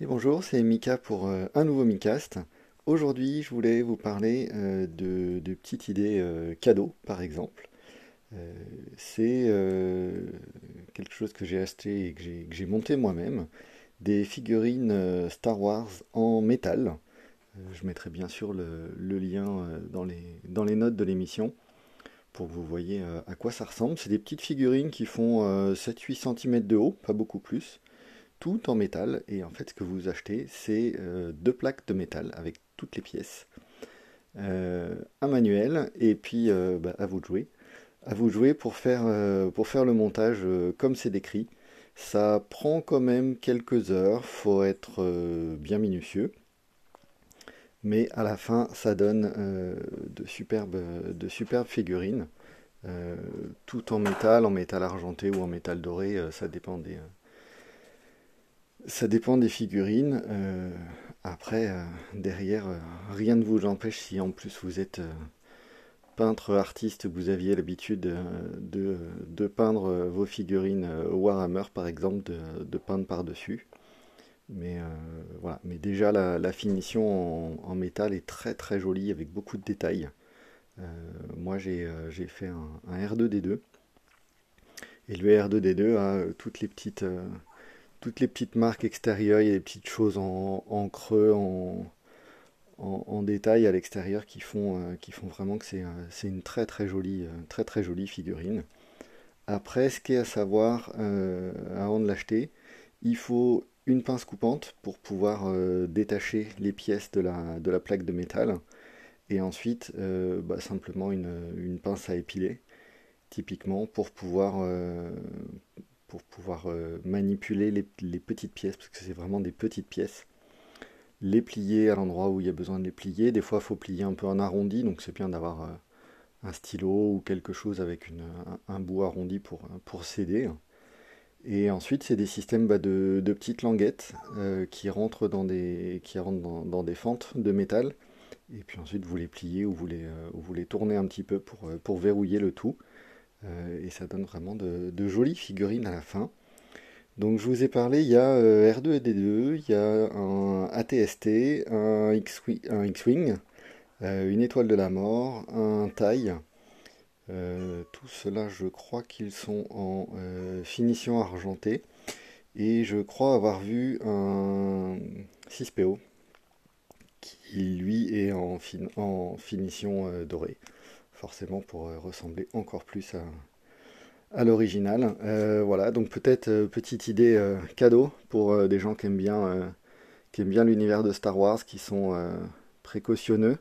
Et bonjour, c'est Mika pour euh, un nouveau Micast. Aujourd'hui, je voulais vous parler euh, de, petites idées euh, cadeaux, par exemple. C'est quelque chose que j'ai acheté et que j'ai monté moi-même, des figurines Star Wars en métal. Je mettrai bien sûr le, lien dans les, dans les notes de l'émission pour que vous voyez à quoi ça ressemble. C'est des petites figurines qui font euh, 7-8 cm de haut, pas beaucoup plus tout en métal. Et en fait, ce que vous achetez, c'est euh, deux plaques de métal avec toutes les pièces, euh, un manuel, et puis euh, bah, à vous de jouer. À vous de jouer pour faire, pour faire le montage comme c'est décrit. Ça prend quand même quelques heures, faut être bien minutieux. Mais à la fin, ça donne de superbes, de superbes figurines, tout en métal, en métal argenté ou en métal doré, ça dépend des, Ça dépend des figurines. Euh, après, euh, derrière, euh, rien ne vous empêche si en plus vous êtes peintre artiste, vous aviez l'habitude de, peindre vos figurines Warhammer par exemple, de, peindre par-dessus. Mais voilà. Mais déjà la, finition en, métal est très très jolie avec beaucoup de détails. Moi j'ai fait un, un R2D2 et le R2D2 a toutes les petites toutes les petites marques extérieures, il y petites choses en, creux, en, détail à l'extérieur qui font, euh, qui font vraiment que c'est euh, une très très jolie, euh, très très jolie figurine. Après, ce qu'il y a à savoir avant de l'acheter, il faut une pince coupante pour pouvoir détacher les pièces de la, de la plaque de métal. Et ensuite, bah, simplement une, pince à épiler, typiquement pour pouvoir, pour pouvoir euh, manipuler les, petites pièces, parce que c'est vraiment des petites pièces. Les plier à l'endroit où il y a besoin de les plier. Des fois, il faut plier un peu en arrondi, donc c'est bien d'avoir euh, un stylo ou quelque chose avec un, bout arrondi pour, pour. Et ensuite, c'est des systèmes bah, de, petites languettes euh, qui rentrent dans des, qui rentrent dans, des fentes de métal. Et puis ensuite, vous les pliez ou vous les, tournez un petit peu pour verrouiller le tout. Euh, et ça donne vraiment de, jolies figurines à la fin. Donc je vous ai parlé, il y a euh, R2 et D2, il y a un ATST, un X-Wing, euh, une étoile de la mort, un taille. Tout cela, je crois qu'ils sont en finition argentée. Et je crois avoir vu un 6PO qui, lui, est en, fin- en finition dorée. Forcément pour euh, ressembler encore plus à, à l'original. Euh, voilà, donc peut-être euh, petite idée cadeau pour des gens qui aiment bien, l'univers de Star Wars, qui sont précautionneux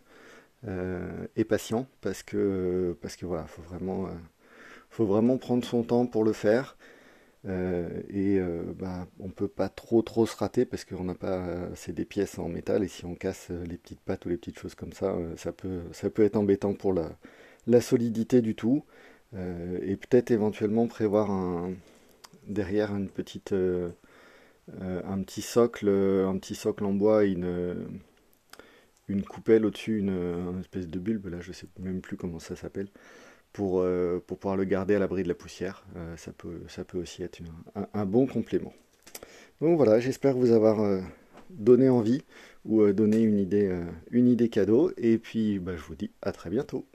et patients, parce que, parce voilà, faut faut vraiment prendre son temps pour le faire. Euh, et euh, bah, on peut pas trop trop se rater parce qu'on n'a pas, euh, c'est des pièces en métal et si on casse les petites pattes ou les petites choses comme ça, ça peut, ça peut être embêtant pour la, la solidité du tout. Et peut-être éventuellement prévoir derrière une petite, un petit socle, un petit socle en bois, et une, une coupelle au-dessus, une, une espèce de bulbe, là je sais même plus comment ça s'appelle, pour, euh, pour pouvoir le garder à l'abri de la poussière. Euh, ça peut, ça peut aussi être un, un bon complément. Donc voilà, j'espère vous avoir euh, donné envie ou donné une idée, une idée cadeau. Et puis bah, je vous dis à très bientôt.